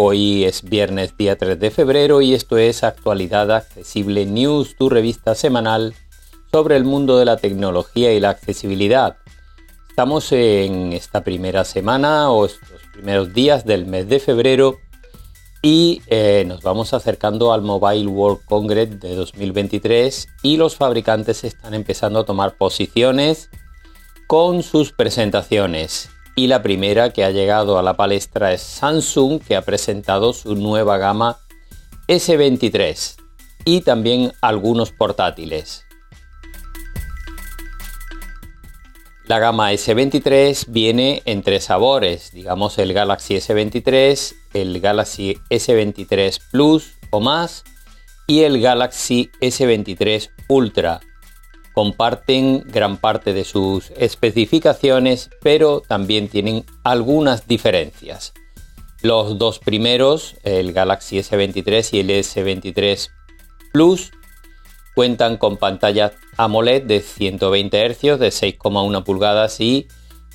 Hoy es viernes día 3 de febrero y esto es Actualidad Accesible News, tu revista semanal sobre el mundo de la tecnología y la accesibilidad. Estamos en esta primera semana o estos primeros días del mes de febrero y eh, nos vamos acercando al Mobile World Congress de 2023 y los fabricantes están empezando a tomar posiciones con sus presentaciones. Y la primera que ha llegado a la palestra es Samsung, que ha presentado su nueva gama S23 y también algunos portátiles. La gama S23 viene en tres sabores, digamos el Galaxy S23, el Galaxy S23 Plus o más y el Galaxy S23 Ultra. Comparten gran parte de sus especificaciones, pero también tienen algunas diferencias. Los dos primeros, el Galaxy S23 y el S23 Plus, cuentan con pantallas AMOLED de 120 Hz de 6,1 pulgadas y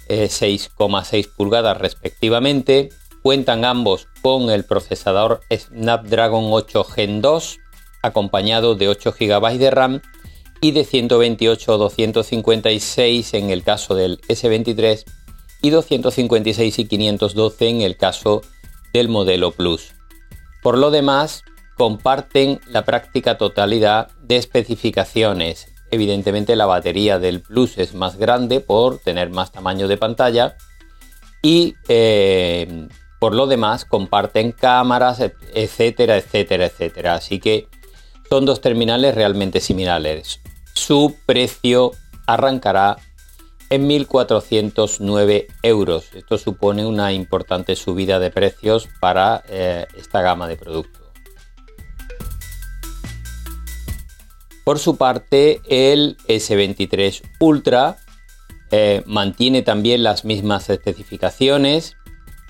6,6 eh, pulgadas respectivamente. Cuentan ambos con el procesador Snapdragon 8 Gen 2 acompañado de 8 GB de RAM y de 128 o 256 en el caso del S23 y 256 y 512 en el caso del modelo Plus. Por lo demás, comparten la práctica totalidad de especificaciones. Evidentemente la batería del Plus es más grande por tener más tamaño de pantalla y eh, por lo demás comparten cámaras, etcétera, etcétera, etcétera. Así que son dos terminales realmente similares. Su precio arrancará en 1.409 euros. Esto supone una importante subida de precios para eh, esta gama de productos. Por su parte, el S23 Ultra eh, mantiene también las mismas especificaciones,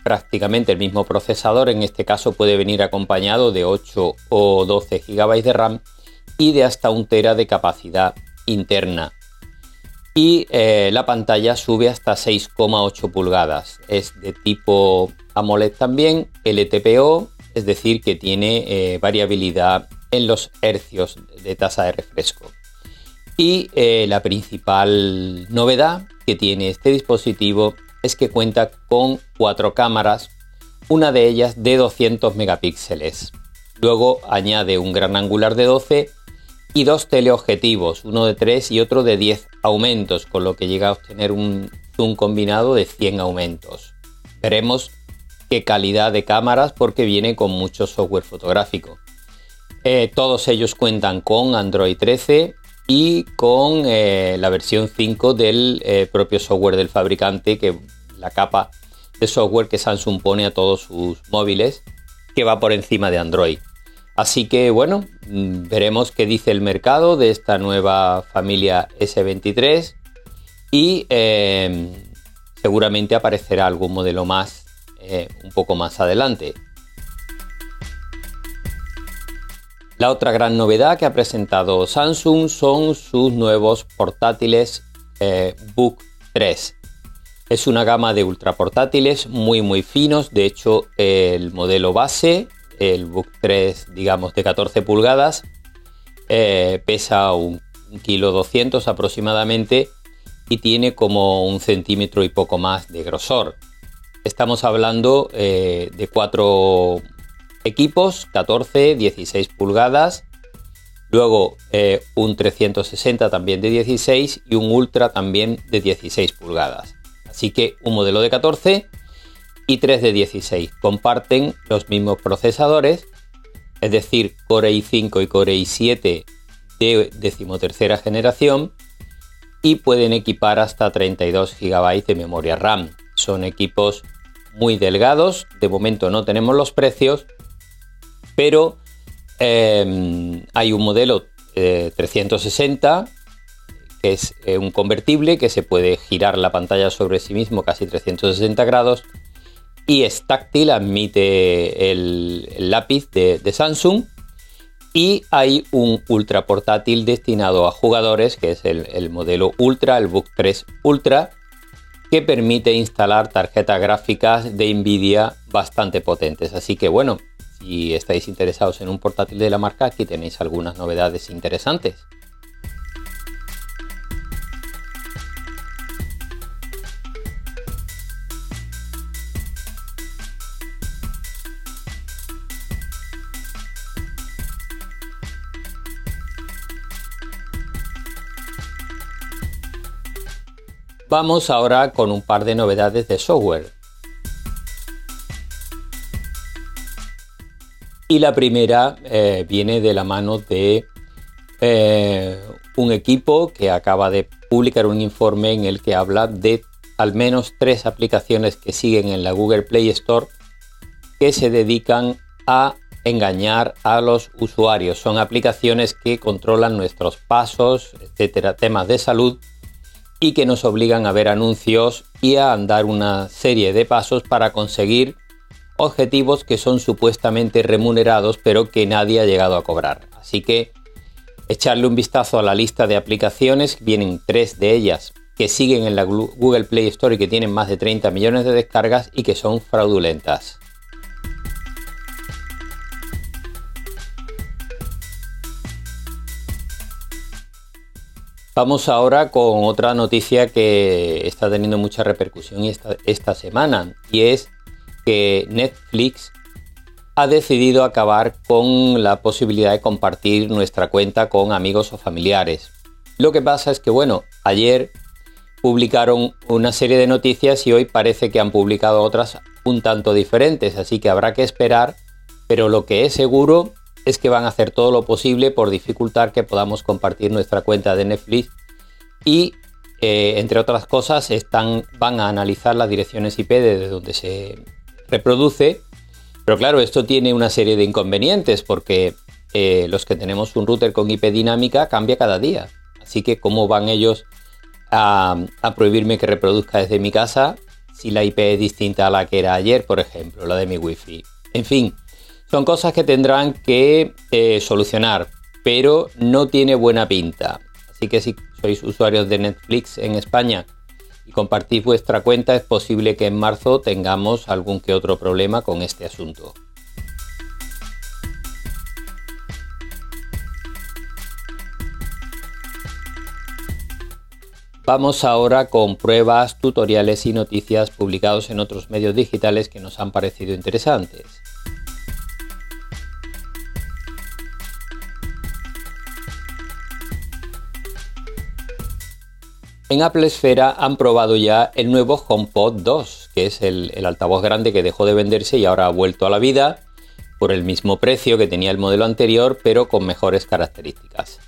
prácticamente el mismo procesador, en este caso puede venir acompañado de 8 o 12 GB de RAM y de hasta un tera de capacidad interna. Y eh, la pantalla sube hasta 6,8 pulgadas. Es de tipo AMOLED también, LTPO, es decir, que tiene eh, variabilidad en los hercios de tasa de refresco. Y eh, la principal novedad que tiene este dispositivo es que cuenta con cuatro cámaras, una de ellas de 200 megapíxeles. Luego añade un gran angular de 12 y dos teleobjetivos, uno de 3 y otro de 10 aumentos, con lo que llega a obtener un zoom combinado de 100 aumentos. Veremos qué calidad de cámaras porque viene con mucho software fotográfico. Eh, todos ellos cuentan con Android 13 y con eh, la versión 5 del eh, propio software del fabricante, que la capa de software que Samsung pone a todos sus móviles, que va por encima de Android. Así que bueno, mm, veremos qué dice el mercado de esta nueva familia S23 y seguramente aparecerá algún modelo más un poco más adelante. La otra gran novedad que ha presentado Samsung son sus nuevos portátiles eh, Book 3. Es una gama de ultra portátiles muy muy finos, de hecho el modelo base, el Book 3 digamos de 14 pulgadas, eh, pesa un, kilo 200 aproximadamente y tiene como un centímetro y poco más de grosor. Estamos hablando eh, de cuatro equipos 14, 16 pulgadas. Luego eh, un 360 también de 16 y un Ultra también de 16 pulgadas. Así que un modelo de 14 y 3 de 16 comparten los mismos procesadores, es decir, Core i5 y Core i7 de decimotercera generación y pueden equipar hasta 32 GB de memoria RAM. Son equipos muy delgados, de momento no tenemos los precios, pero em, hay un modelo 360 que es un convertible que se puede girar la pantalla sobre sí mismo casi 360 grados y es táctil, admite el, lápiz de, Samsung y hay un ultra portátil destinado a jugadores, que es el, modelo Ultra, el Book 3 Ultra, que permite instalar tarjetas gráficas de Nvidia bastante potentes. Así que bueno, si estáis interesados en un portátil de la marca, aquí tenéis algunas novedades interesantes. Vamos ahora con un par de novedades de software. Y la primera eh, viene de la mano de eh, un equipo que acaba de publicar un informe en el que habla de al menos tres aplicaciones que siguen en la Google Play Store que se dedican a engañar a los usuarios. Son aplicaciones que controlan nuestros pasos, etcétera, temas de salud y que nos obligan a ver anuncios y a andar una serie de pasos para conseguir objetivos que son supuestamente remunerados pero que nadie ha llegado a cobrar. Así que echarle un vistazo a la lista de aplicaciones, vienen tres de ellas que siguen en la Google Play Store y que tienen más de 30 millones de descargas y que son fraudulentas. Vamos ahora con otra noticia que está teniendo mucha repercusión esta, semana y es que Netflix ha decidido acabar con la posibilidad de compartir nuestra cuenta con amigos o familiares. Lo que pasa es que, bueno, ayer publicaron una serie de noticias y hoy parece que han publicado otras un tanto diferentes, así que habrá que esperar, pero lo que es seguro es que van a hacer todo lo posible por dificultar que podamos compartir nuestra cuenta de Netflix y eh, entre otras cosas están, van a analizar las direcciones IP desde donde se reproduce. Pero claro, esto tiene una serie de inconvenientes porque eh, los que tenemos un router con IP dinámica cambia cada día. Así que cómo van ellos a, a prohibirme que reproduzca desde mi casa si la IP es distinta a la que era ayer, por ejemplo, la de mi wifi. En fin, son cosas que tendrán que eh, solucionar, pero no tiene buena pinta. Así que si sois usuarios de Netflix en España y compartís vuestra cuenta, es posible que en marzo tengamos algún que otro problema con este asunto. Vamos ahora con pruebas, tutoriales y noticias publicados en otros medios digitales que nos han parecido interesantes. En Apple Esfera han probado ya el nuevo HomePod 2, que es el, altavoz grande que dejó de venderse y ahora ha vuelto a la vida por el mismo precio que tenía el modelo anterior, pero con mejores características.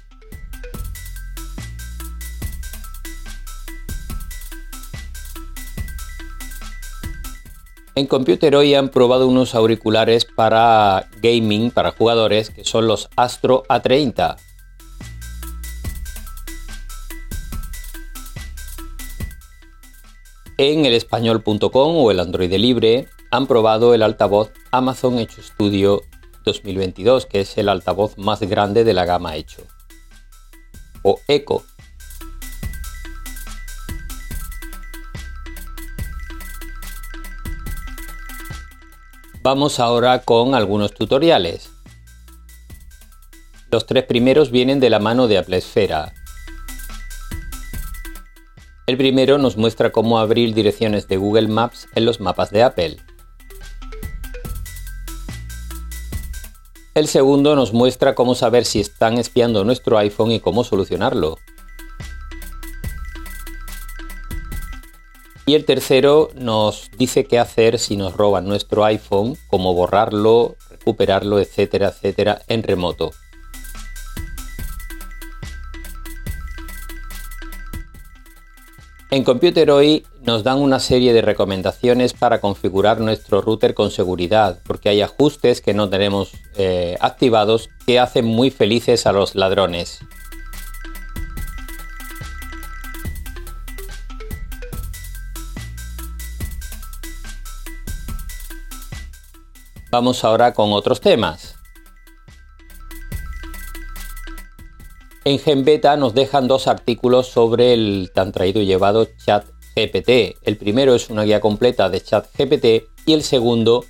En Computer hoy han probado unos auriculares para gaming, para jugadores, que son los Astro A30, En el español.com o el Android Libre han probado el altavoz Amazon Echo Studio 2022, que es el altavoz más grande de la gama Echo. O Echo. Vamos ahora con algunos tutoriales. Los tres primeros vienen de la mano de Apple Esfera, el primero nos muestra cómo abrir direcciones de Google Maps en los mapas de Apple. El segundo nos muestra cómo saber si están espiando nuestro iPhone y cómo solucionarlo. Y el tercero nos dice qué hacer si nos roban nuestro iPhone, cómo borrarlo, recuperarlo, etcétera, etcétera, en remoto. En Computer hoy nos dan una serie de recomendaciones para configurar nuestro router con seguridad, porque hay ajustes que no tenemos eh, activados que hacen muy felices a los ladrones. Vamos ahora con otros temas. En GenBeta nos dejan dos artículos sobre el tan traído y llevado Chat GPT. El primero es una guía completa de Chat GPT y el segundo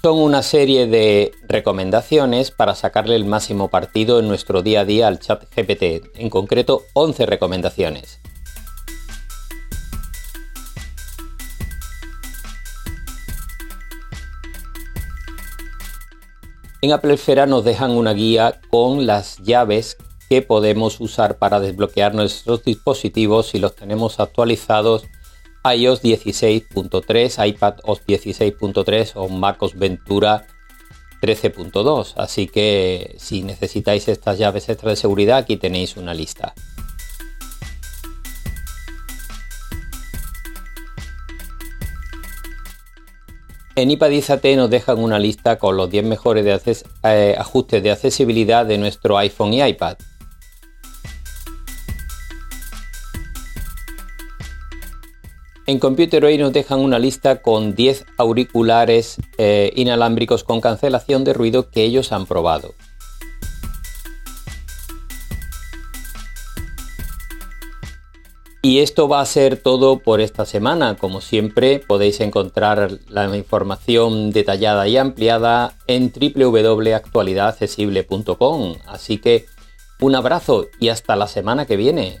son una serie de recomendaciones para sacarle el máximo partido en nuestro día a día al Chat GPT, en concreto 11 recomendaciones. En Apple Esfera nos dejan una guía con las llaves que podemos usar para desbloquear nuestros dispositivos si los tenemos actualizados iOS 16.3, iPad OS 16.3 o MacOS Ventura 13.2. Así que si necesitáis estas llaves extra de seguridad, aquí tenéis una lista. En iPadizate nos dejan una lista con los 10 mejores eh, ajustes de accesibilidad de nuestro iPhone y iPad. En Computer hoy nos dejan una lista con 10 auriculares eh, inalámbricos con cancelación de ruido que ellos han probado. Y esto va a ser todo por esta semana. Como siempre, podéis encontrar la información detallada y ampliada en www.actualidadaccesible.com. Así que un abrazo y hasta la semana que viene.